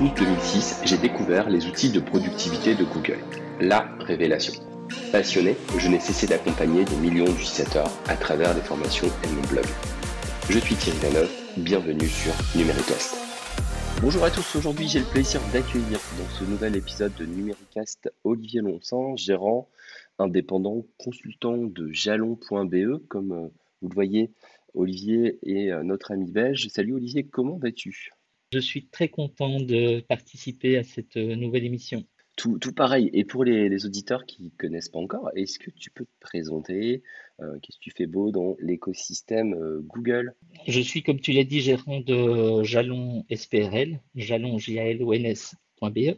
août 2006, j'ai découvert les outils de productivité de Google. La révélation. Passionné, je n'ai cessé d'accompagner des millions d'utilisateurs à travers des formations et mon blog. Je suis Thierry Lanov, bienvenue sur Numéricast. Bonjour à tous, aujourd'hui j'ai le plaisir d'accueillir dans ce nouvel épisode de Numéricast Olivier Lonsang, gérant indépendant consultant de jalon.be, comme euh, vous le voyez, Olivier est euh, notre ami belge. Salut Olivier, comment vas-tu? Je suis très content de participer à cette euh, nouvelle émission. Tout, tout pareil. Et pour les, auditeurs qui ne connaissent pas encore, est-ce que tu peux te présenter Qu'est-ce que tu fais beau dans l'écosystème Google? Je suis, comme tu l'as dit, gérant de Jalon SPRL, Jalon J-A-L-O-N-S E.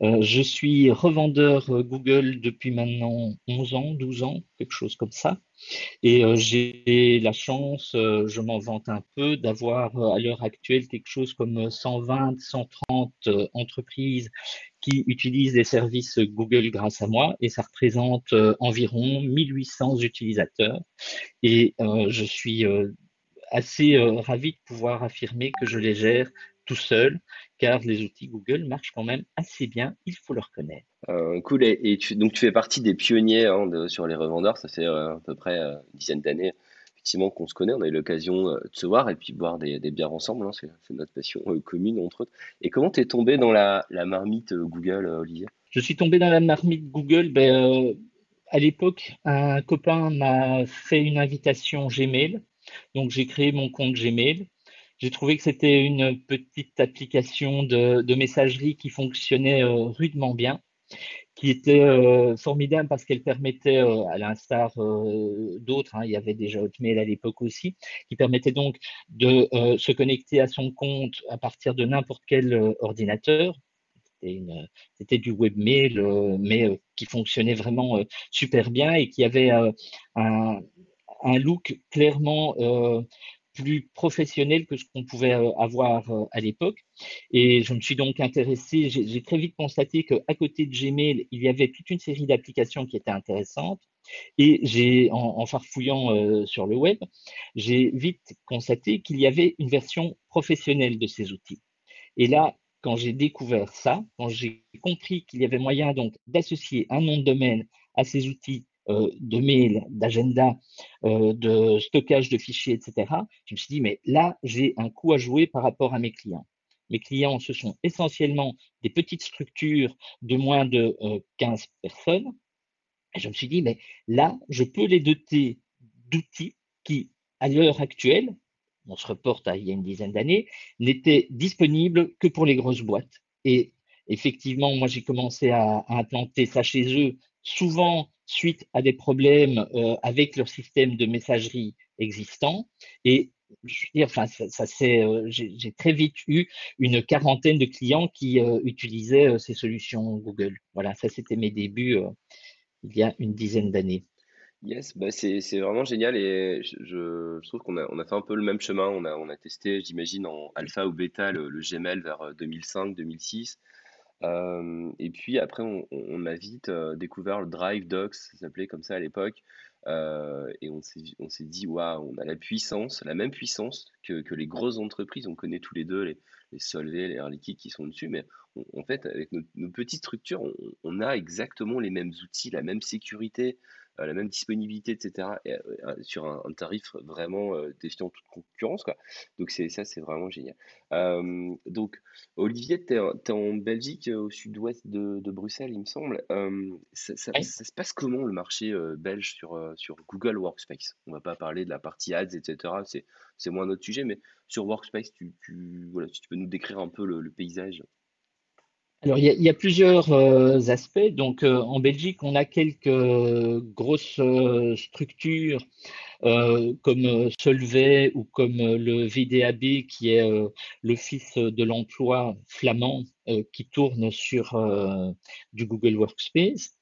Euh, je suis revendeur euh, Google depuis maintenant 11 ans, 12 ans, quelque chose comme ça. Et euh, j'ai la chance, je m'en vante un peu, d'avoir à l'heure actuelle quelque chose comme 120, 130 entreprises qui utilisent les services Google grâce à moi. Et ça représente environ 1800 utilisateurs. Et je suis assez ravi de pouvoir affirmer que je les gère tout seul, car les outils Google marchent quand même assez bien, il faut le reconnaître. Euh, cool, et, tu, donc tu fais partie des pionniers hein, sur les revendeurs, ça fait euh, à peu près euh, une dizaine d'années effectivement qu'on se connaît, on a eu l'occasion de se voir et puis boire des, bières ensemble, hein, c'est notre passion commune entre autres. Et comment tu es tombé dans la, marmite Google, Olivier? Je suis tombé dans la marmite Google, ben, à l'époque, un copain m'a fait une invitation Gmail, donc j'ai créé mon compte Gmail. J'ai trouvé que c'était une petite application de, messagerie qui fonctionnait euh, rudement bien, qui était euh, formidable parce qu'elle permettait, euh, à l'instar d'autres, hein, il y avait déjà Hotmail à l'époque aussi, qui permettait donc de se connecter à son compte à partir de n'importe quel ordinateur. C'était du webmail, mais qui fonctionnait vraiment super bien et qui avait un, un look clairement plus professionnel que ce qu'on pouvait euh, avoir euh, à l'époque. Et je me suis donc intéressé, j'ai très vite constaté qu'à côté de Gmail, il y avait toute une série d'applications qui étaient intéressantes. Et j'ai, en, farfouillant euh, sur le web, j'ai vite constaté qu'il y avait une version professionnelle de ces outils. Et là, quand j'ai découvert ça, quand j'ai compris qu'il y avait moyen donc d'associer un nom de domaine à ces outils de mails, d'agenda, euh, de stockage de fichiers, etc., je me suis dit, mais là, j'ai un coup à jouer par rapport à mes clients. Mes clients, ce sont essentiellement des petites structures de moins de 15 euh, personnes. Et je me suis dit, mais là, je peux les doter d'outils qui, à l'heure actuelle, on se reporte à il y a une dizaine d'années, n'étaient disponibles que pour les grosses boîtes. Et effectivement, moi, j'ai commencé à, à, implanter ça chez eux, souvent suite à des problèmes euh, avec leur système de messagerie existant. Et je veux dire, enfin, ça, c'est, euh, j'ai très vite eu une quarantaine de clients qui euh, utilisaient ces solutions Google. Voilà, ça c'était mes débuts il y a une dizaine d'années. Yes, bah c'est vraiment génial et je, trouve qu'on a, on a fait un peu le même chemin. On a, on a testé, j'imagine, en alpha ou bêta le, le Gmail vers 2005-2006 et puis après, on, a vite découvert le Drive Docs, ça s'appelait comme ça à l'époque. et on s'est, dit, waouh, on a la puissance, la même puissance que, les grosses entreprises. On connaît tous les deux les, les Solvay, les Air Liquide qui sont dessus, mais en fait, avec nos, petites structures, on, a exactement les mêmes outils, la même sécurité, la même disponibilité, etc., euh, sur un, tarif vraiment euh, défiant toute concurrence. Quoi. Donc c'est ça, c'est vraiment génial. donc Olivier, tu es, en Belgique, au sud-ouest de, Bruxelles, il me semble. Ça, se passe comment le marché belge sur, sur Google Workspace? On va pas parler de la partie ads, etc. C'est, moins notre sujet, mais sur Workspace, tu, tu, voilà, si tu peux nous décrire un peu le paysage? Alors, il y a, plusieurs euh, aspects. Donc, euh, en Belgique, on a quelques euh, grosses structures comme Solvay ou comme le VDAB, qui est l'Office de l'emploi flamand, qui tourne sur du Google Workspace.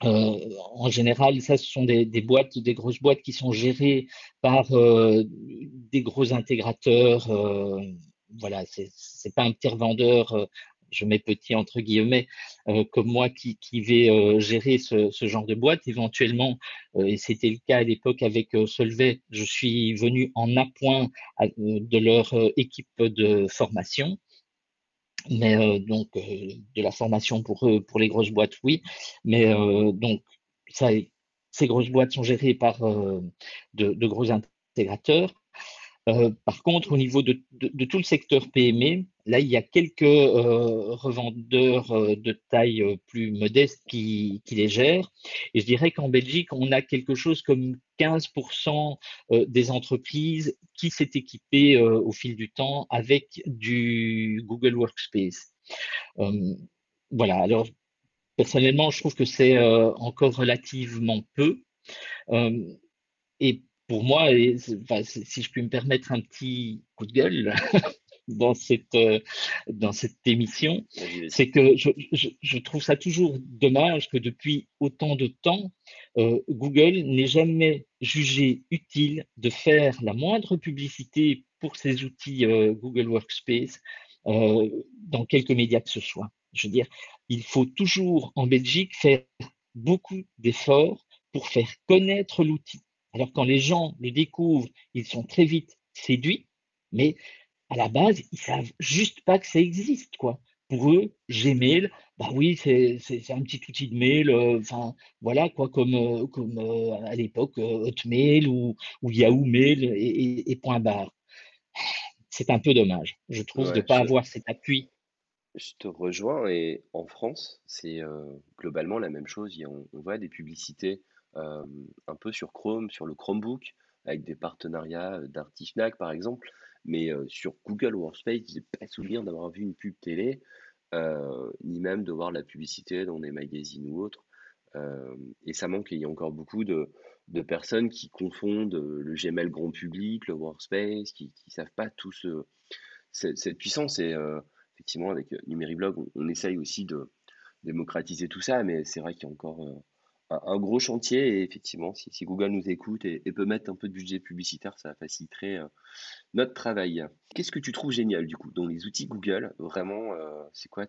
en général, ça, ce sont des, boîtes, des grosses boîtes qui sont gérées par des gros intégrateurs. voilà, c'est pas un petit revendeur je mets petit entre guillemets, euh, comme moi qui, vais euh, gérer ce, genre de boîte. Éventuellement, euh, et c'était le cas à l'époque avec Solvay, je suis venu en appoint de leur équipe de formation. mais donc de la formation pour les grosses boîtes, oui, mais donc ça, ces grosses boîtes sont gérées par de gros intégrateurs. Euh, par contre, au niveau de, tout le secteur PME, là, il y a quelques euh, revendeurs euh, de taille plus modeste qui, les gèrent. Et je dirais qu'en Belgique, on a quelque chose comme 15% des entreprises qui s'est équipées au fil du temps avec du Google Workspace. voilà, alors personnellement, je trouve que c'est encore relativement peu. et pour moi, et, si je puis me permettre un petit coup de gueule dans cette, euh, dans cette émission, c'est que je, je, trouve ça toujours dommage que depuis autant de temps, euh, Google n'ait jamais jugé utile de faire la moindre publicité pour ses outils euh, Google Workspace dans quelques médias que ce soit. Je veux dire, il faut toujours en Belgique faire beaucoup d'efforts pour faire connaître l'outil alors quand les gens le découvrent, ils sont très vite séduits, mais à la base, ils savent juste pas que ça existe, quoi. Pour eux, Gmail, bah oui, c'est un petit outil de mail, euh, enfin voilà quoi, comme euh, comme euh, à l'époque Hotmail ou, ou, Yahoo Mail et, point barre. C'est un peu dommage, je trouve, de ne pas avoir cet appui. Je te rejoins et en France, c'est globalement la même chose. On, on voit des publicités un peu sur Chrome, sur le Chromebook, avec des partenariats d'Artifnac par exemple. Mais sur Google Workspace, je n'ai pas souvenir d'avoir vu une pub télé, ni même de voir la publicité dans des magazines ou autres. et ça manque, il y a encore beaucoup de, personnes qui confondent le Gmail grand public, le Workspace, qui ne savent pas tout ce, cette, puissance. Et effectivement, avec Numériblog, on, essaye aussi de démocratiser tout ça, mais c'est vrai qu'il y a encore un, gros chantier et effectivement, si, Google nous écoute et, peut mettre un peu de budget publicitaire, ça faciliterait euh, notre travail. Qu'est-ce que tu trouves génial du coup dans les outils Google? Vraiment, euh, c'est quoi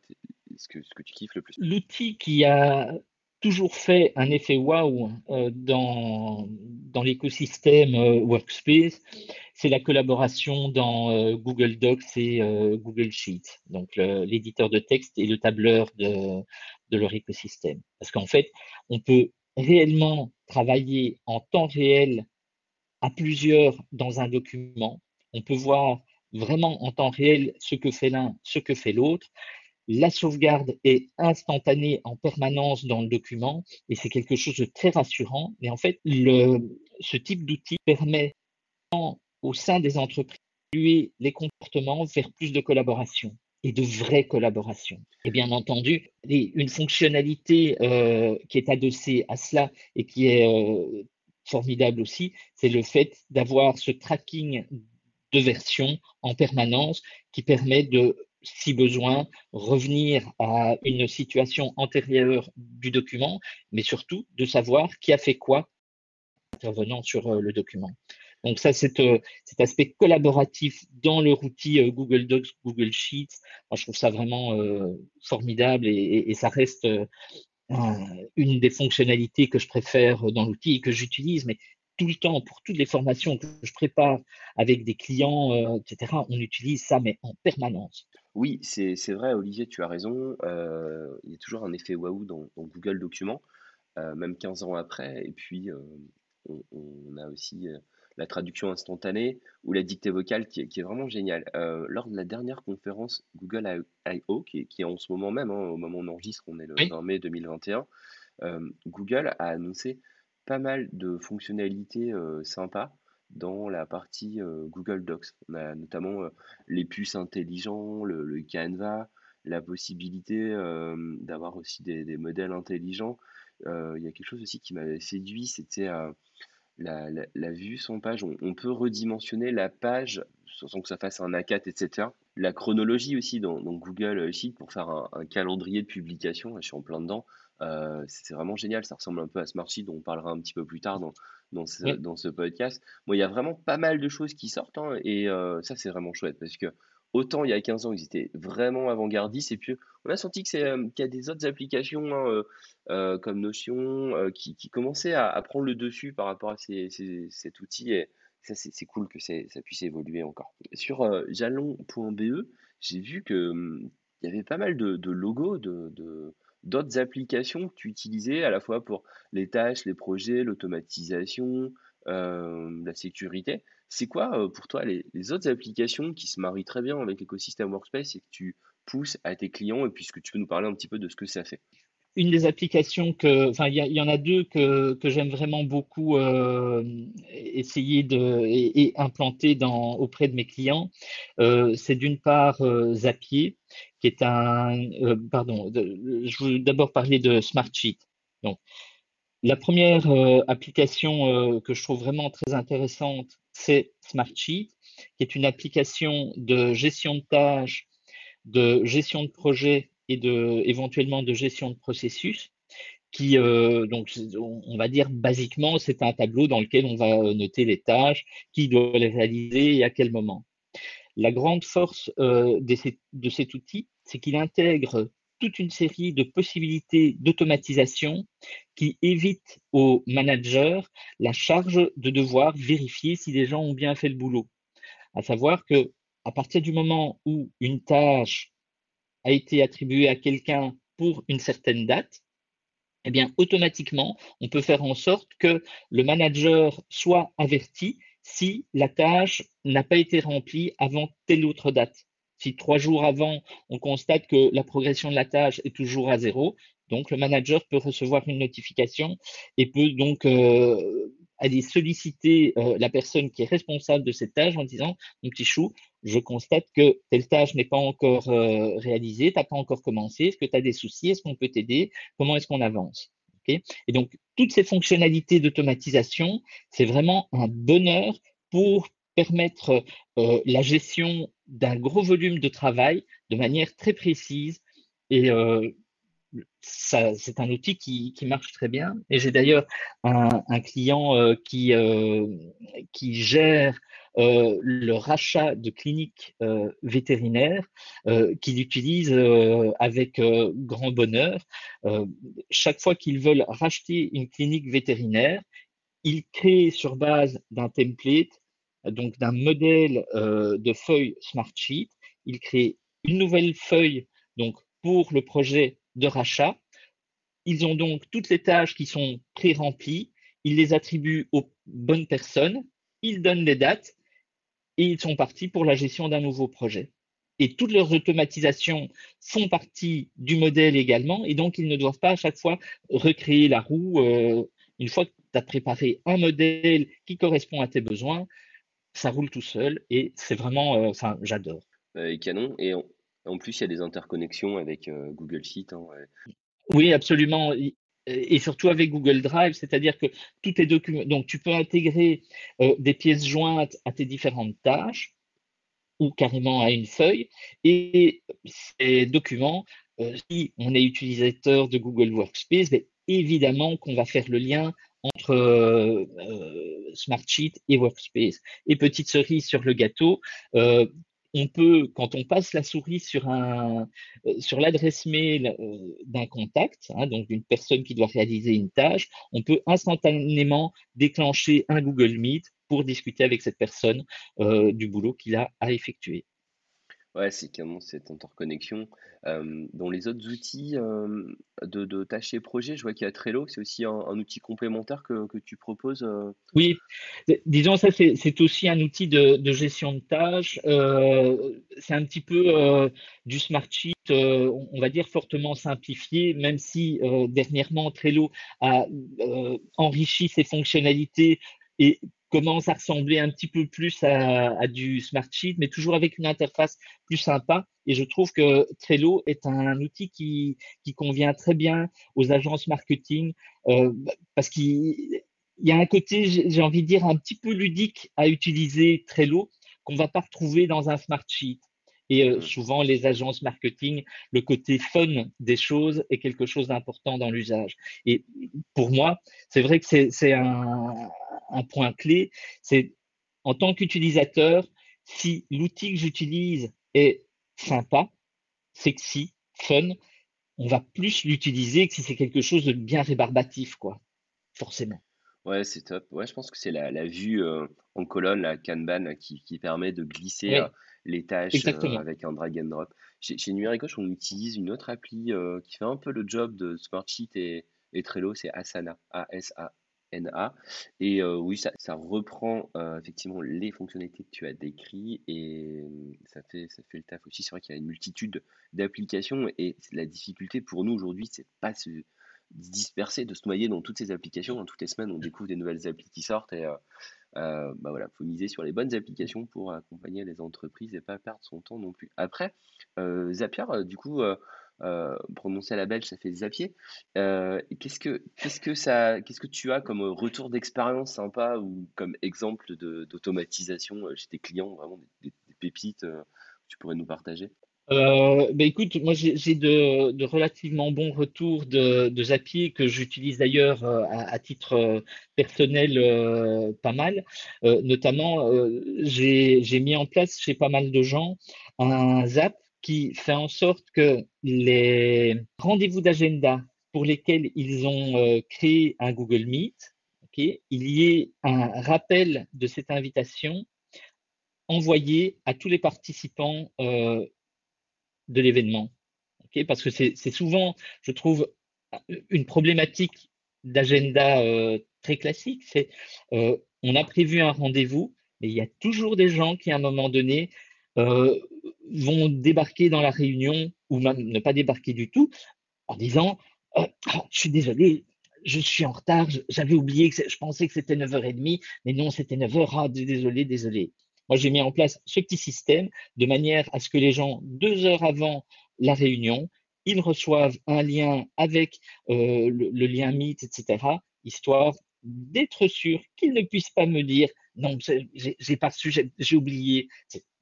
ce que, ce que tu kiffes le plus? L'outil qui a toujours fait un effet waouh euh, dans, dans l'écosystème Workspace, c'est la collaboration dans Google Docs et Google Sheets, donc l'éditeur de texte et le tableur de, de leur écosystème. Parce qu'en fait, on peut réellement travailler en temps réel à plusieurs dans un document. On peut voir vraiment en temps réel ce que fait l'un, ce que fait l'autre. La sauvegarde est instantanée en permanence dans le document et c'est quelque chose de très rassurant. Mais en fait, ce type d'outil permet au sein des entreprises d'évoluer les comportements vers plus de collaboration et de vraie collaboration. Et bien entendu, une fonctionnalité euh, qui est adossée à cela et qui est euh, formidable aussi, c'est le fait d'avoir ce tracking de version en permanence qui permet de, si besoin, revenir à une situation antérieure du document, mais surtout de savoir qui a fait quoi intervenant sur euh, le document. Donc ça, euh, cet aspect collaboratif dans leur outil euh, Google Docs, Google Sheets, moi, je trouve ça vraiment euh, formidable et, ça reste une des fonctionnalités que je préfère dans l'outil et que j'utilise, mais tout le temps, pour toutes les formations que je prépare avec des clients, etc., on utilise ça, mais en permanence. Oui, c'est vrai, Olivier, tu as raison. il y a toujours un effet waouh dans, Google Documents, même 15 ans après. Et puis, on, a aussi la traduction instantanée ou la dictée vocale qui est, vraiment géniale. Euh, lors de la dernière conférence Google I.O., qui, qui, est en ce moment même, hein, au moment où on enregistre, on est le 20 mai 2021, euh, Google a annoncé pas mal de fonctionnalités euh, sympas dans la partie Google Docs. On a notamment les puces intelligents, le, Canva, la possibilité d'avoir aussi des, des, modèles intelligents. Il y a quelque chose aussi qui m'avait séduit, c'était la, vue sans page, on, peut redimensionner la page sans que ça fasse un A4, etc. La chronologie aussi dans, Google Sheet pour faire un, calendrier de publication, je suis en plein dedans, euh, c'est vraiment génial, ça ressemble un peu à Smartsheet dont on parlera un petit peu plus tard dans, dans, ce, podcast. Bon, il y a vraiment pas mal de choses qui sortent hein, et euh, ça c'est vraiment chouette parce que Autant il y a 15 ans, ils étaient vraiment avant-gardistes, et puis on a senti euh, qu'il y a des autres applications hein, euh, euh, comme Notion qui, commençaient à, prendre le dessus par rapport à cet outil, et ça c'est cool que ça puisse évoluer encore. Sur jalon.be, j'ai vu que hum, y avait pas mal de, logos de, de- d'autres applications que tu utilisais à la fois pour les tâches, les projets, l'automatisation, la sécurité. C'est quoi euh, pour toi les, autres applications qui se marient très bien avec l'écosystème Workspace et que tu pousses à tes clients et puisque tu peux nous parler un petit peu de ce que ça fait? une des applications que, enfin, il y, en a deux que, que j'aime vraiment beaucoup euh, essayer de et, implanter dans, auprès de mes clients. Euh, c'est d'une part euh, Zapier, qui est un, euh, pardon, je veux d'abord parler de Smartsheet. Donc, la première euh, application euh, que je trouve vraiment très intéressante, c'est Smartsheet, qui est une application de gestion de tâches de gestion de projet et de, éventuellement de gestion de processus qui, euh, donc, on va dire basiquement, c'est un tableau dans lequel on va noter les tâches, qui doit les réaliser et à quel moment. La grande force de, cet outil, c'est qu'il intègre toute une série de possibilités d'automatisation qui évitent aux managers la charge de devoir vérifier si les gens ont bien fait le boulot. À savoir que à partir du moment où une tâche a été attribuée à quelqu'un pour une certaine date, eh bien, automatiquement, on peut faire en sorte que le manager soit averti si la tâche n'a pas été remplie avant telle autre date. Si trois jours avant, on constate que la progression de la tâche est toujours à zéro, donc le manager peut recevoir une notification et peut donc euh, aller solliciter euh, la personne qui est responsable de cette tâche en disant, mon petit chou, je constate que telle tâche n'est pas encore euh, réalisée, tu n'as pas encore commencé, est-ce que tu as des soucis, est-ce qu'on peut t'aider, comment est-ce qu'on avance? Et donc, toutes ces fonctionnalités d'automatisation, c'est vraiment un bonheur pour permettre la gestion d'un gros volume de travail de manière très précise et euh, c'est un outil qui, qui, marche très bien. Et j'ai d'ailleurs un, client euh, qui, euh, qui gère le rachat de cliniques vétérinaires, euh, qui l'utilise avec grand bonheur. chaque fois qu'ils veulent racheter une clinique vétérinaire, ils créent sur base d'un template, donc d'un modèle de feuille Smartsheet, ils créent une nouvelle feuille donc pour le projet de rachat. Ils ont donc toutes les tâches qui sont pré-remplies, ils les attribuent aux bonnes personnes, ils donnent les dates et ils sont partis pour la gestion d'un nouveau projet. Et toutes leurs automatisations font partie du modèle également, et donc ils ne doivent pas à chaque fois recréer la roue. Euh, une fois que tu as préparé un modèle qui correspond à tes besoins, ça roule tout seul et c'est vraiment, euh, enfin, j'adore. Euh, canon. Et en plus, il y a des interconnexions avec euh, Google Sheet. Hein, ouais. Oui, absolument. Et surtout avec Google Drive, c'est-à-dire que tous tes documents, donc tu peux intégrer euh, des pièces jointes à tes différentes tâches ou carrément à une feuille. Et ces documents, euh, si on est utilisateur de Google Workspace, ben, évidemment qu'on va faire le lien entre euh, Smartsheet et Workspace. Et petite cerise sur le gâteau, euh, on peut, quand on passe la souris sur, euh, l'adresse mail d'un contact, hein, donc d'une personne qui doit réaliser une tâche, on peut instantanément déclencher un Google Meet pour discuter avec cette personne du boulot qu'il a à effectuer. Ouais, c'est carrément cette interconnexion. Dans les autres outils de, tâches et projets, je vois qu'il y a Trello, c'est aussi un, outil complémentaire que, tu proposes. euh. Oui, disons ça, c'est aussi un outil de, gestion de tâches. Euh, c'est un petit peu euh, du Smartsheet, euh, on va dire fortement simplifié, même si dernièrement Trello a enrichi ses fonctionnalités et commence à ressembler un petit peu plus à, du Smartsheet, mais toujours avec une interface plus sympa. Et je trouve que Trello est un outil qui, qui convient très bien aux agences marketing euh, parce qu'il il y a un côté, j'ai envie de dire, un petit peu ludique à utiliser Trello qu'on va pas retrouver dans un Smartsheet. Et euh, souvent, les agences marketing, le côté fun des choses est quelque chose d'important dans l'usage. Et pour moi, c'est vrai que c'est un, un point clé. C'est en tant qu'utilisateur, si l'outil que j'utilise est sympa, sexy, fun, on va plus l'utiliser que si c'est quelque chose de bien rébarbatif, quoi, forcément. Ouais, c'est top. Ouais, je pense que c'est la, la vue euh, en colonne, la Kanban, qui, qui permet de glisser euh, les tâches avec un drag and drop. Chez, chez Numéricoche, on utilise une autre appli qui fait un peu le job de Smartsheet et, et Trello, c'est Asana, A-S-A. NA. Et oui, ça, ça reprend effectivement les fonctionnalités que tu as décrites et ça fait, ça fait le taf aussi. C'est vrai qu'il y a une multitude d'applications et la difficulté pour nous aujourd'hui, c'est pas se disperser, de se noyer dans toutes ces applications. Toutes les semaines, on découvre des nouvelles applis qui sortent et bah voilà, faut miser sur les bonnes applications pour accompagner les entreprises et pas perdre son temps non plus. Après, Zapier, du coup, euh, prononcer à la belge, ça fait Zapier. Euh, qu'est-ce que qu'est-ce que ça qu'est-ce que tu as comme retour d'expérience sympa ou comme exemple d'automatisation chez tes clients, vraiment des, pépites que tu pourrais nous partager? Euh, ben écoute, moi j'ai de, de relativement bons retours de, de Zapier que j'utilise d'ailleurs euh, à, à titre euh, personnel euh, pas mal. Euh, notamment, euh, j'ai mis en place chez pas mal de gens un Zap qui fait en sorte que les rendez-vous d'agenda pour lesquels ils ont créé un Google Meet, okay, il y ait un rappel de cette invitation envoyé à tous les participants de l'événement. Parce que c'est souvent, je trouve, une problématique d'agenda euh, très classique. C'est euh, on a prévu un rendez-vous, mais il y a toujours des gens qui, à un moment donné, euh, vont débarquer dans la réunion ou même ne pas débarquer du tout en disant oh, Je suis désolé, je suis en retard, j'avais oublié, que je pensais que c'était 9h30, mais non, c'était 9h, ah, désolé, désolé. Moi, j'ai mis en place ce petit système de manière à ce que les gens, deux heures avant la réunion, ils reçoivent un lien avec euh, le, lien Meet, etc., histoire d'être sûr qu'ils ne puissent pas me dire non, j'ai pas reçu, j'ai oublié.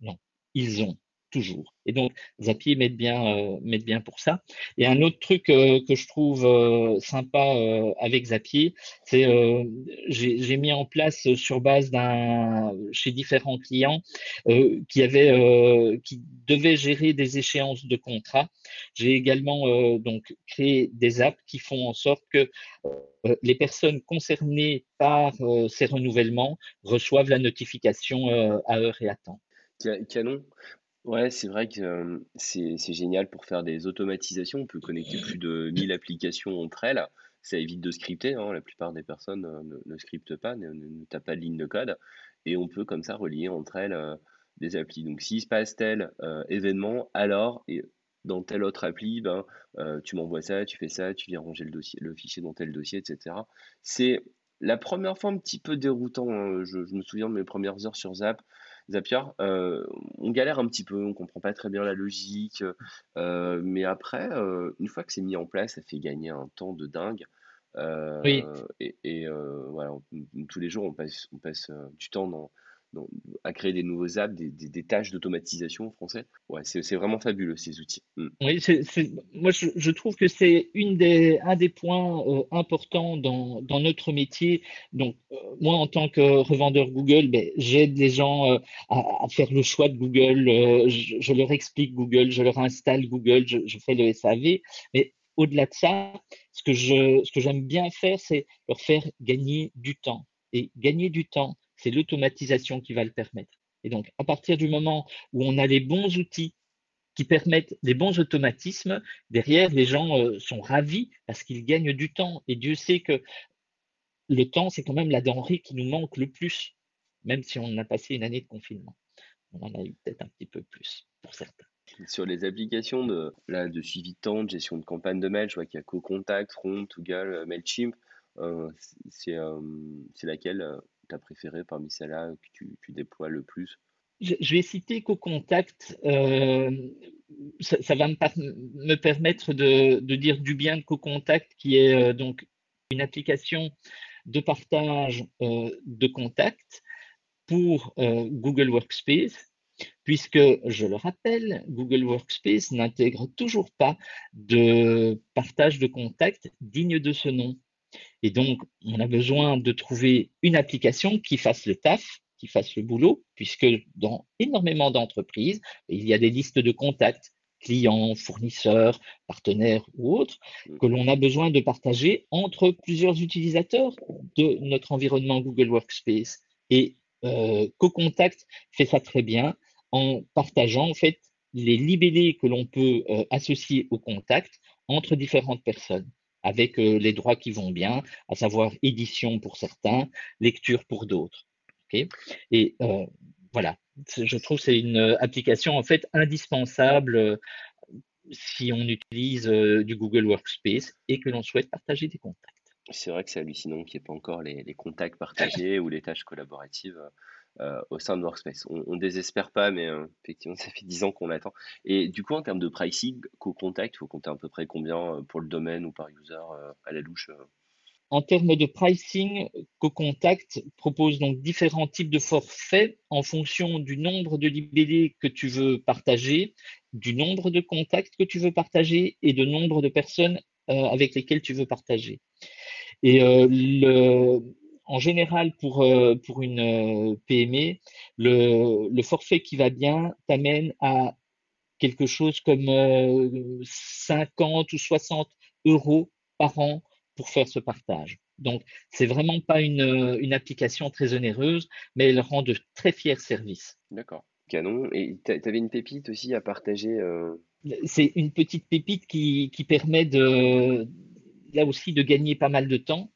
Non, ils ont toujours. Et donc, Zapier met bien, euh, bien pour ça. Et un autre truc euh, que je trouve euh, sympa euh, avec Zapier, c'est j'ai mis en place sur base d'un chez différents clients qui avaient qui devaient gérer des échéances de contrats. J'ai également donc créé des apps qui font en sorte que les personnes concernées par ces renouvellements reçoivent la notification à heure et à temps. Canon. Ouais, c'est vrai que c'est génial pour faire des automatisations. On peut connecter plus de 1000 applications entre elles. Ça évite de scripter, hein. La plupart des personnes ne, scriptent pas, ne, ne, tapent pas de ligne de code. Et on peut comme ça relier entre elles des applis. Donc s'il se passe tel événement, alors et dans telle autre appli, ben, tu m'envoies ça, tu fais ça, tu viens ranger le dossier, le fichier dans tel dossier, etc. C'est la première fois un petit peu déroutant. Hein. Je me souviens de mes premières heures sur Zap. Zapier, euh, on galère un petit peu, on comprend pas très bien la logique, euh, mais après, euh, une fois que c'est mis en place, ça fait gagner un temps de dingue. Oui. et, voilà, tous les jours, on passe, on passe du temps dans, à créer des nouveaux apps, des, tâches d'automatisation en français. Ouais, c'est vraiment fabuleux ces outils. Mm. Oui, moi je, trouve que c'est des, un des points euh, importants dans, dans, notre métier. Donc, euh, moi en tant que revendeur Google, ben, j'aide les gens euh, à, faire le choix de Google. Je, leur explique Google, je leur installe Google, je, je fais le SAV. Mais au-delà de ça, ce que j'aime bien faire, c'est leur faire gagner du temps. Et gagner du temps, c'est l'automatisation qui va le permettre. Et donc, à partir du moment où on a les bons outils qui permettent les bons automatismes, derrière, les gens euh, sont ravis parce qu'ils gagnent du temps. Et Dieu sait que le temps, c'est quand même la denrée qui nous manque le plus, même si on a passé une année de confinement. On en a eu peut-être un petit peu plus pour certains. Sur les applications de, là, de suivi de temps, de gestion de campagne de mail, je vois qu'il y a CoContact, Front, Google, MailChimp. Euh, euh, c'est laquelle ta préférée parmi celles-là que tu, tu, déploies le plus? Je, vais citer CoContact. Euh, ça, va me, me permettre de, dire du bien de CoContact, qui est euh, donc une application de partage euh, de contacts pour euh, Google Workspace, puisque, je le rappelle, Google Workspace n'intègre toujours pas de partage de contacts digne de ce nom. Et donc, on a besoin de trouver une application qui fasse le taf, qui fasse le boulot, puisque dans énormément d'entreprises, il y a des listes de contacts, clients, fournisseurs, partenaires ou autres, mm. que l'on a besoin de partager entre plusieurs utilisateurs de notre environnement Google Workspace. Et euh, CoContact fait ça très bien en partageant en fait les libellés que l'on peut associer au contact entre différentes personnes avec les droits qui vont bien, à savoir édition pour certains, lecture pour d'autres. Et voilà, je trouve que c'est une application en fait indispensable si on utilise du Google Workspace et que l'on souhaite partager des contacts. C'est vrai que c'est hallucinant qu'il n'y ait pas encore les, contacts partagés ou les tâches collaboratives euh, au sein de Workspace. On, ne désespère pas, mais euh, effectivement, ça fait 10 ans qu'on l'attend. Et du coup, en termes de pricing, co-contact, il faut compter à peu près combien euh, pour le domaine ou par user à la louche en termes de pricing, CoContact propose donc différents types de forfaits en fonction du nombre de libellés que tu veux partager, du nombre de contacts que tu veux partager et du nombre de personnes avec lesquelles tu veux partager. Et le, en général, pour, pour une PME, le, le, forfait qui va bien t'amène à quelque chose comme 50 ou 60 euros par an pour faire ce partage. Donc, c'est vraiment pas une, une, application très onéreuse, mais elle rend de très fiers services. D'accord, canon. Et tu avais une pépite aussi à partager C'est une petite pépite qui, qui permet de, là aussi de gagner pas mal de temps.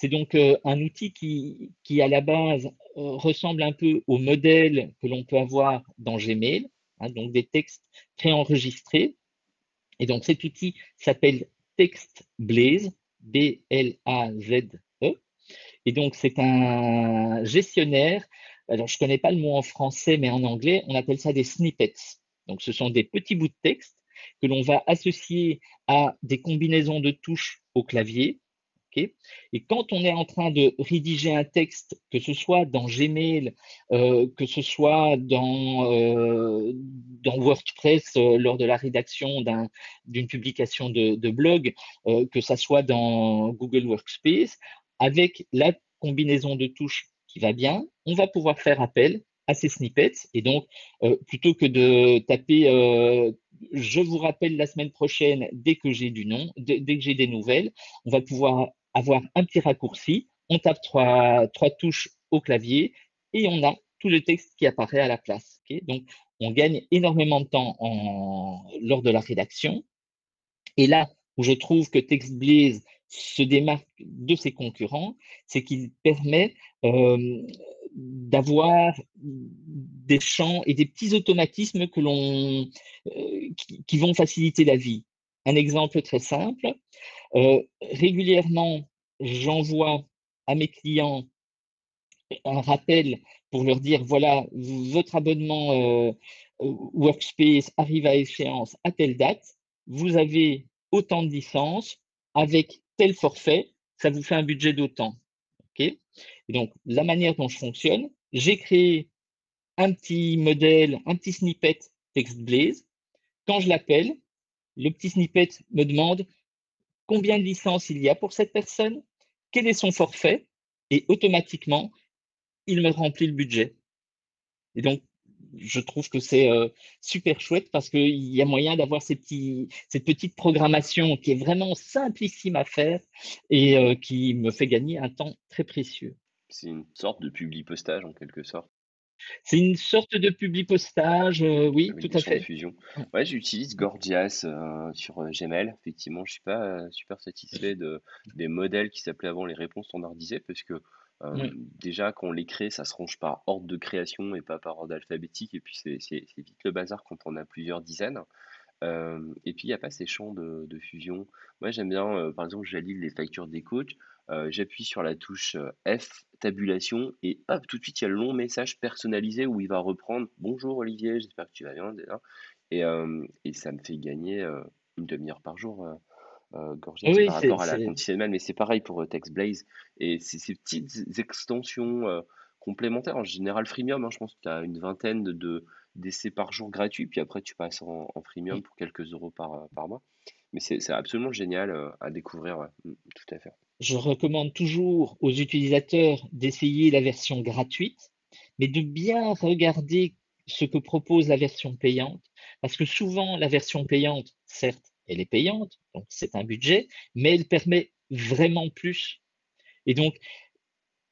C'est donc euh, un outil qui, à la base, euh, ressemble un peu au modèle que l'on peut avoir dans Gmail, hein, donc des textes préenregistrés. Et donc cet outil s'appelle TextBlaze, B-L-A-Z-E. Et donc c'est un gestionnaire. Alors je ne connais pas le mot en français, mais en anglais, on appelle ça des snippets. Donc ce sont des petits bouts de texte que l'on va associer à des combinaisons de touches au clavier. Et quand on est en train de rédiger un texte, que ce soit dans Gmail, euh, que ce soit dans, euh, WordPress euh, lors de la rédaction d'une publication de, de blog, que ce soit dans Google Workspace, avec la combinaison de touches qui va bien, on va pouvoir faire appel à ces snippets. Et donc, plutôt que de taper je vous rappelle la semaine prochaine, dès que j'ai du nom, dès, que j'ai des nouvelles, on va pouvoir avoir un petit raccourci. On tape trois, trois touches au clavier et on a tout le texte qui apparaît à la place. Donc, on gagne énormément de temps lors de la rédaction. Et là où je trouve que TextBlaze se démarque de ses concurrents, c'est qu'il permet euh, d'avoir des champs et des petits automatismes que euh, qui, vont faciliter la vie. Un exemple très simple, euh, régulièrement, j'envoie à mes clients un rappel pour leur dire, voilà, votre abonnement euh, Workspace arrive à échéance à telle date, vous avez autant de licences, avec tel forfait, ça vous fait un budget d'autant. Et donc, la manière dont je fonctionne, j'ai créé un petit modèle, un petit snippet TextBlaze. Quand je l'appelle, le petit snippet me demande combien de licences il y a pour cette personne, quel est son forfait, et automatiquement, il me remplit le budget. Et donc, je trouve que c'est euh, super chouette parce qu'il y a moyen d'avoir cette petite programmation qui est vraiment simplissime à faire et euh, qui me fait gagner un temps très précieux. C'est une sorte de publi-postage en quelque sorte. C'est une sorte de publi-postage, euh, oui, tout à fait. Fusion. Ouais, j'utilise Gorgias sur Gmail. Effectivement, je suis pas super satisfait de, des modèles qui s'appelaient avant les réponses standardisées parce que euh, déjà, quand on les crée, ça se range par ordre de création et pas par ordre alphabétique. Et puis, c'est vite le bazar quand on a plusieurs dizaines. Euh, et puis, il n'y a pas ces champs de, fusion. Moi, j'aime bien, euh, par exemple, j'allie les factures des coachs. J'appuie sur la touche F, tabulation, et hop, tout de suite, il y a le long message personnalisé où il va reprendre Bonjour Olivier, j'espère que tu vas bien. Et, et ça me fait gagner une demi-heure par jour euh, oui, par rapport à la conditionnelle, mais c'est pareil pour euh, TextBlaze. Et c'est ces petites extensions euh, complémentaires, en général freemium, hein, je pense que tu as une vingtaine de d'essais par jour gratuits, puis après tu passes en, en freemium pour quelques euros par, euh, par mois. Mais c'est absolument génial à découvrir, mm, tout à fait. Je recommande toujours aux utilisateurs d'essayer la version gratuite, mais de bien regarder ce que propose la version payante, parce que souvent la version payante, certes, elle est payante, donc c'est un budget, mais elle permet vraiment plus. Et donc,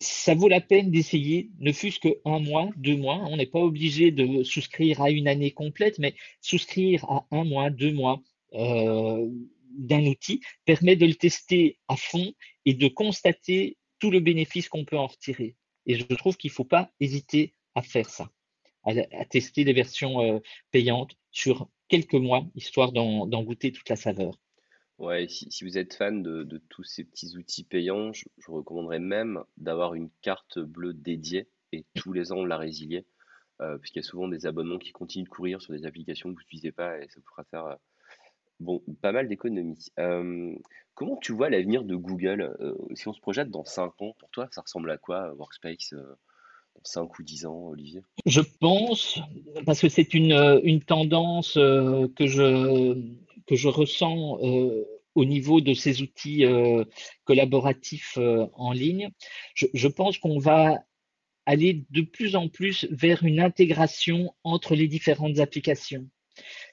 ça vaut la peine d'essayer, ne fût-ce que un mois, deux mois. On n'est pas obligé de souscrire à une année complète, mais souscrire à un mois, deux mois euh, d'un outil permet de le tester à fond et de constater tout le bénéfice qu'on peut en retirer. Et je trouve qu'il ne faut pas hésiter à faire ça, à, tester des versions euh, payantes sur quelques mois, histoire d'en goûter toute la saveur. Ouais, si, vous êtes fan de, tous ces petits outils payants, je, je recommanderais même d'avoir une carte bleue dédiée et tous les ans la résilier, euh, puisqu'il y a souvent des abonnements qui continuent de courir sur des applications que vous n'utilisez pas et ça vous fera faire euh, bon, pas mal d'économies. Comment tu vois l'avenir de Google euh, si on se projette dans 5 ans? Pour toi, ça ressemble à quoi, Workspace, 5 ou 10 ans, Olivier? Je pense, parce que c'est une, euh, tendance euh, que je, ressens euh, au niveau de ces outils collaboratifs en ligne, je pense qu'on va aller de plus en plus vers une intégration entre les différentes applications.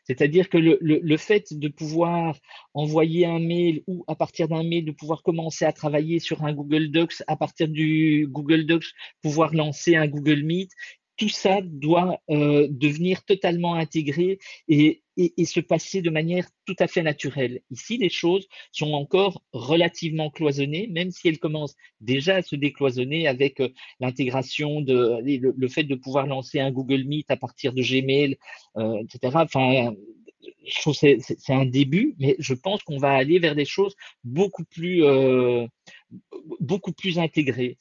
C'est-à-dire que le, le, le, fait de pouvoir envoyer un mail ou à partir d'un mail de pouvoir commencer à travailler sur un Google Docs, à partir du Google Docs pouvoir lancer un Google Meet, tout ça doit euh, devenir totalement intégré et, se passer de manière tout à fait naturelle. Ici, les choses sont encore relativement cloisonnées, même si elles commencent déjà à se décloisonner avec euh, l'intégration de le, fait de pouvoir lancer un Google Meet à partir de Gmail, euh, etc. Enfin, je trouve c'est un début, mais je pense qu'on va aller vers des choses beaucoup plus beaucoup plus intégrées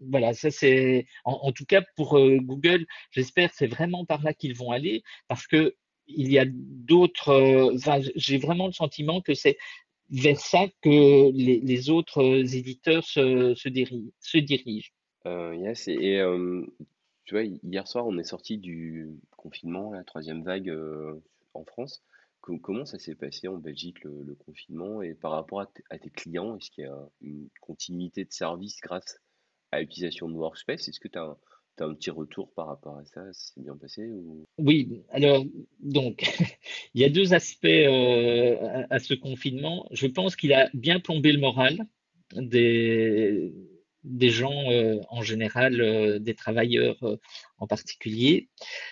voilà, ça c'est en, tout cas pour euh, Google, j'espère c'est vraiment par là qu'ils vont aller parce que il y a d'autres. Euh, J'ai vraiment le sentiment que c'est vers ça que les, les autres éditeurs se, se, dirigent. Se dirigent. Euh, yes, et euh, tu vois, hier soir, on est sorti du confinement, la troisième vague en France. comment ça s'est passé en Belgique le, le, confinement et par rapport à, à tes clients, est-ce qu'il y a une continuité de service grâce à l'utilisation de Workspace? Est-ce que tu as, as, un petit retour par rapport à ça? C'est bien passé ou... Oui, alors, donc, il y a deux aspects euh, à, ce confinement. Je pense qu'il a bien plombé le moral des, des gens euh, en général, euh, des travailleurs euh, en particulier.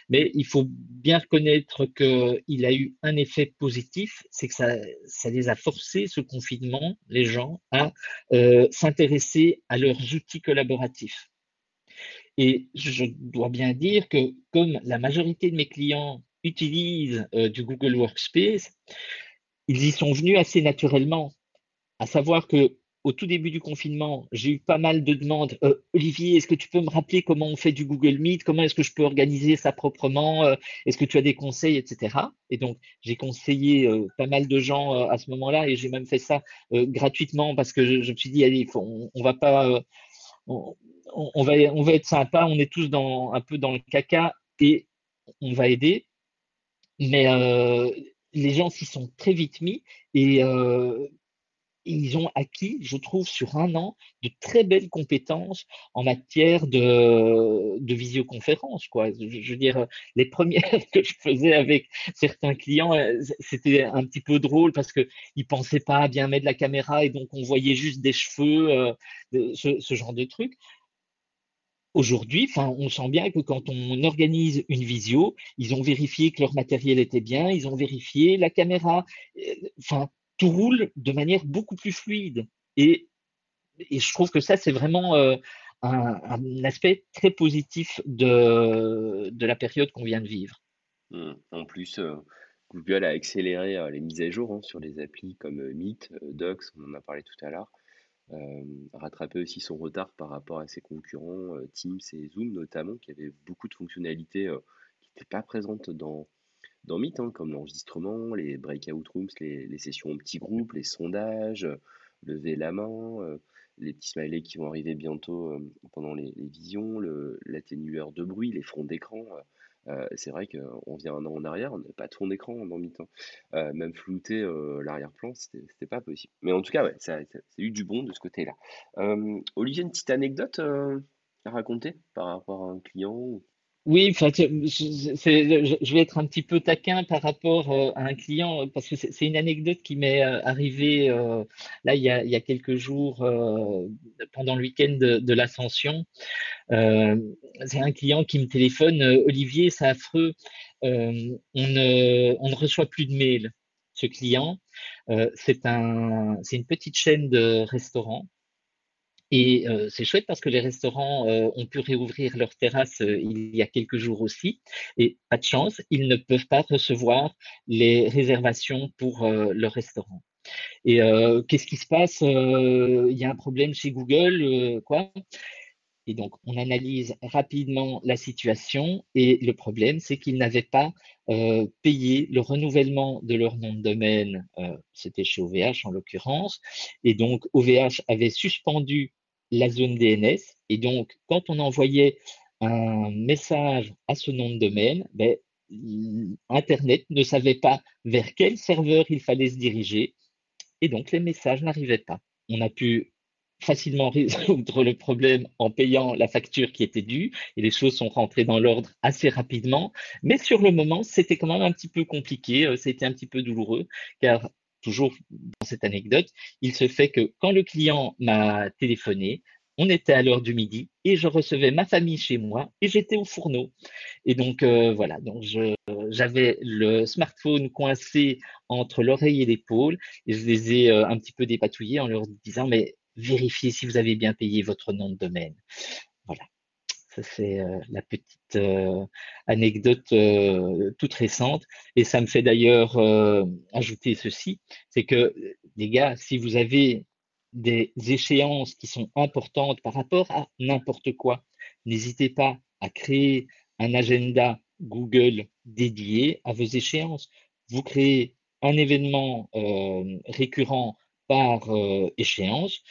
Mais il faut bien reconnaître qu'il a eu un effet positif, c'est que ça, ça, les a forcés, ce confinement, les gens, à s'intéresser à leurs outils collaboratifs. Et je dois bien dire que comme la majorité de mes clients utilisent du Google Workspace, ils y sont venus assez naturellement, à savoir que au tout début du confinement, j'ai eu pas mal de demandes. Euh, Olivier, est-ce que tu peux me rappeler comment on fait du Google Meet? Comment est-ce que je peux organiser ça proprement? Euh, Est-ce que tu as des conseils, etc. Et donc, j'ai conseillé euh, pas mal de gens à ce moment-là et j'ai même fait ça gratuitement parce que je, me suis dit, allez, on, va pas, on va être sympa. On est tous dans un peu dans le caca et on va aider. Mais les gens s'y sont très vite mis et ils ont acquis, je trouve, sur un an, de très belles compétences en matière de, visioconférence. Je, veux dire, les premières que je faisais avec certains clients, euh, c'était un petit peu drôle parce qu'ils ne pensaient pas à bien mettre la caméra et donc on voyait juste des cheveux, euh, ce, ce, genre de trucs. Aujourd'hui, on sent bien que quand on organise une visio, ils ont vérifié que leur matériel était bien, ils ont vérifié la caméra. Euh, enfin, tout roule de manière beaucoup plus fluide. Et, et je trouve que ça, c'est vraiment euh, un, aspect très positif de, de la période qu'on vient de vivre. Mmh. En plus, euh, Google a accéléré euh, les mises à jour hein, sur les applis comme Meet, Docs, on en a parlé tout à l'heure. rattrapé aussi son retard par rapport à ses concurrents Teams et Zoom notamment, qui avaient beaucoup de fonctionnalités qui n'étaient pas présentes dans, dans Meet, hein, comme l'enregistrement, les breakout rooms, les, sessions en petits groupes, les sondages, euh, lever la main, euh, les petits smileys qui vont arriver bientôt euh, pendant les, les visions, l'atténueur de bruit, les fonds d'écran. C'est vrai qu'on vient un an en arrière, on n'avait pas de fond d'écran dans Meet. Hein. même flouter l'arrière-plan, c'était pas possible. Mais en tout cas, ouais, ça, eu du bon de ce côté-là. Olivier, une petite anecdote à raconter par rapport à un client Oui, je vais être un petit peu taquin par rapport euh, à un client parce que c'est une anecdote qui m'est euh, arrivée euh, là il y a, quelques jours pendant le week-end de, l'Ascension. C'est un client qui me téléphone, Olivier, c'est affreux, on ne, reçoit plus de mails. Ce client, c'est une petite chaîne de restaurants et euh, c'est chouette parce que les restaurants euh, ont pu réouvrir leurs terrasses euh, il y a quelques jours aussi. Et pas de chance, ils ne peuvent pas recevoir les réservations pour euh, leur restaurant. Et euh, qu'est-ce qui se passe? Euh, Il y a un problème chez Google, quoi? Et donc, on analyse rapidement la situation et le problème, c'est qu'ils n'avaient pas euh, payé le renouvellement de leur nom de domaine, euh, c'était chez OVH en l'occurrence, et donc OVH avait suspendu la zone DNS, et donc quand on envoyait un message à ce nom de domaine, ben, Internet ne savait pas vers quel serveur il fallait se diriger, et donc les messages n'arrivaient pas. On a pu facilement résoudre le problème en payant la facture qui était due et les choses sont rentrées dans l'ordre assez rapidement. Mais sur le moment, c'était quand même un petit peu compliqué, euh, c'était un petit peu douloureux car toujours dans cette anecdote, il se fait que quand le client m'a téléphoné, on était à l'heure du midi et je recevais ma famille chez moi et j'étais au fourneau. Et donc euh, voilà, donc j'avais le smartphone coincé entre l'oreille et l'épaule et je les ai euh, un petit peu dépatouillés en leur disant mais vérifiez si vous avez bien payé votre nom de domaine. Voilà, ça c'est euh, la petite euh, anecdote euh, toute récente. Et ça me fait d'ailleurs ajouter ceci, c'est que les gars, si vous avez des échéances qui sont importantes par rapport à n'importe quoi, n'hésitez pas à créer un agenda Google dédié à vos échéances. Vous créez un événement récurrent par euh, échéance.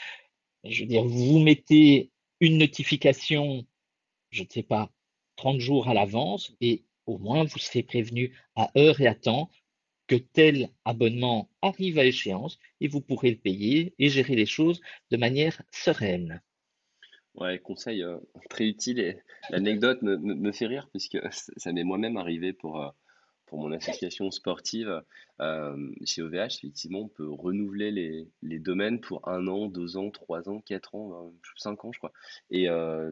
Je veux dire, vous mettez une notification, je ne sais pas, 30 jours à l'avance et au moins vous serez prévenu à heure et à temps que tel abonnement arrive à échéance et vous pourrez le payer et gérer les choses de manière sereine. Ouais, conseil euh, très utile et l'anecdote me, fait rire puisque ça ça m'est moi-même arrivé pour, euh, pour mon association sportive. Euh, chez OVH, effectivement, on peut renouveler les, les domaines pour un an, deux ans, trois ans, quatre ans, cinq ans, je crois. Et euh,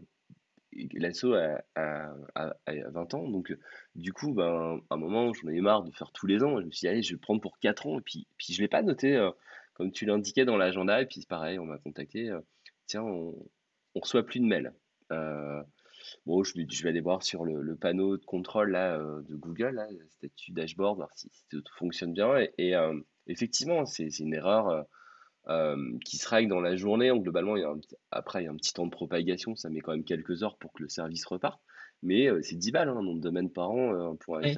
l'asso a, a, a- a 20 ans, donc du coup, ben, à un moment, j'en avais marre de faire tous les ans. Je me suis dit, allez, je vais prendre pour quatre ans. Et puis, puis je l'ai pas noté euh, comme tu l'indiquais dans l'agenda. Et puis, pareil, on m'a contacté. tiens, on, on reçoit plus de mails. Bon, je, vais- je vais aller voir sur le, le panneau de contrôle là, euh, de Google, là, statut dashboard, voir si, si tout fonctionne bien. Et, et, euh, effectivement, c'est une erreur euh, qui se règle dans la journée. Donc, globalement, il y a un après, il y a un petit temps de propagation. Ça met quand même quelques heures pour que le service reparte. Mais euh, c'est 10 balles, hein, nom de domaine par an, euh, un Oui,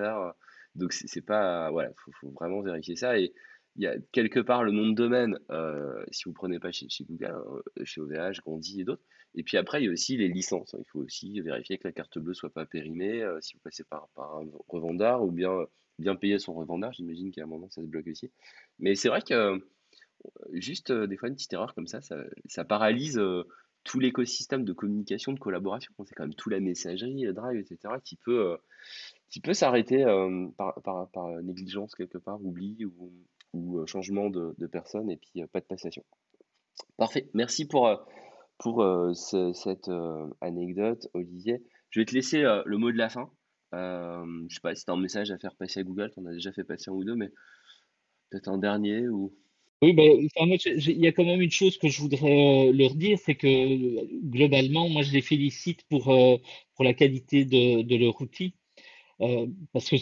donc, c'est pas. Voilà, faut, faut vraiment vérifier ça. Et il y a quelque part le nom de domaine, euh, si vous prenez pas chez, Google, euh, chez OVH, Gandhi et d'autres. Et puis après, il y a aussi les licences. Il faut aussi vérifier que la carte bleue soit pas périmée, euh, si vous passez par, un revendeur ou bien, bien payer son revendeur. J'imagine qu'à un moment, ça se bloque aussi. Mais c'est vrai que juste des fois, une petite erreur comme ça, ça, ça paralyse tout l'écosystème de communication, de collaboration. C'est quand même toute la messagerie, le drive, etc., qui peut, qui peut s'arrêter par, par, par négligence quelque part, oubli ou, ou euh, changement de, de personne et puis euh, pas de passation. Parfait. Merci pour, euh, pour ce- cette anecdote, Olivier. Je vais te laisser le mot de la fin. Euh, je sais pas si tu as un message à faire passer à Google, tu en as déjà fait passer un ou deux, mais peut-être un dernier ou... oui ben, enfin, moi, il y a quand même une chose que je voudrais leur dire, c'est que globalement, moi, je les félicite pour, pour la qualité de, de leur outil, parce que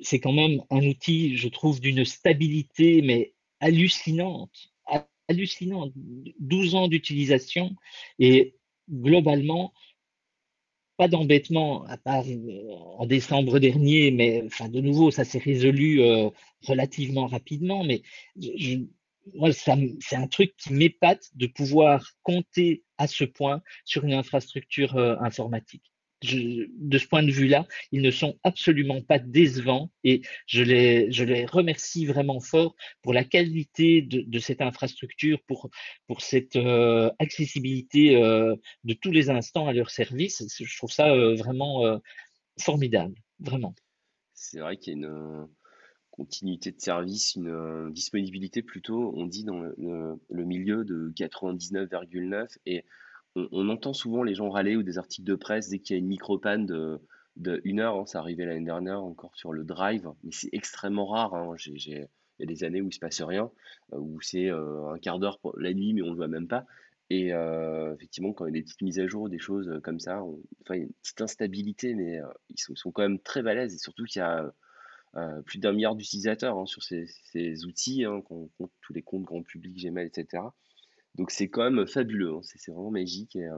c'est quand même un outil, je trouve, d'une stabilité, mais hallucinante, ha- hallucinante. 12 ans d'utilisation et globalement, pas d'embêtement, à part euh, en décembre dernier, mais enfin, de nouveau, ça s'est résolu euh, relativement rapidement. Mais moi, c'est un truc qui m'épate de pouvoir compter à ce point sur une infrastructure euh, informatique. De ce point de vue-là, ils ne sont absolument pas décevants et je les, je les remercie vraiment fort pour la qualité de, de cette infrastructure, pour, pour cette euh, accessibilité euh, de tous les instants à leur service. Je trouve ça euh, vraiment formidable, vraiment. C'est vrai qu'il y a une continuité de service, une disponibilité plutôt, on dit dans le, milieu de 99,9 et on, entend souvent les gens râler ou des articles de presse dès qu'il y a une micro-panne de, de une heure, hein, ça arrivait l'année dernière encore sur le drive, mais c'est extrêmement rare. Hein. il y a des années où il se passe rien, euh, où c'est euh, un quart d'heure la nuit, mais on ne le voit même pas. Et euh, effectivement, quand il y a des petites mises à jour, des choses comme ça, enfin, une petite instabilité, mais ils sont, quand même très balèzes. Et surtout qu'il y a plus d'un milliard d'utilisateurs hein, sur ces, outils, qu'on compte tous les comptes grand public, Gmail, etc. Donc c'est quand même fabuleux, c'est vraiment magique. Et,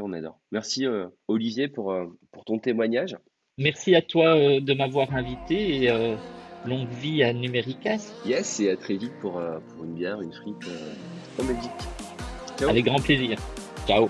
on adore. Merci euh, Olivier pour, euh, pour ton témoignage. Merci à toi euh, de m'avoir invité et longue vie à Numéricas. Yes, et à très vite pour, pour une bière, une frite Belgique. Avec grand plaisir. Ciao.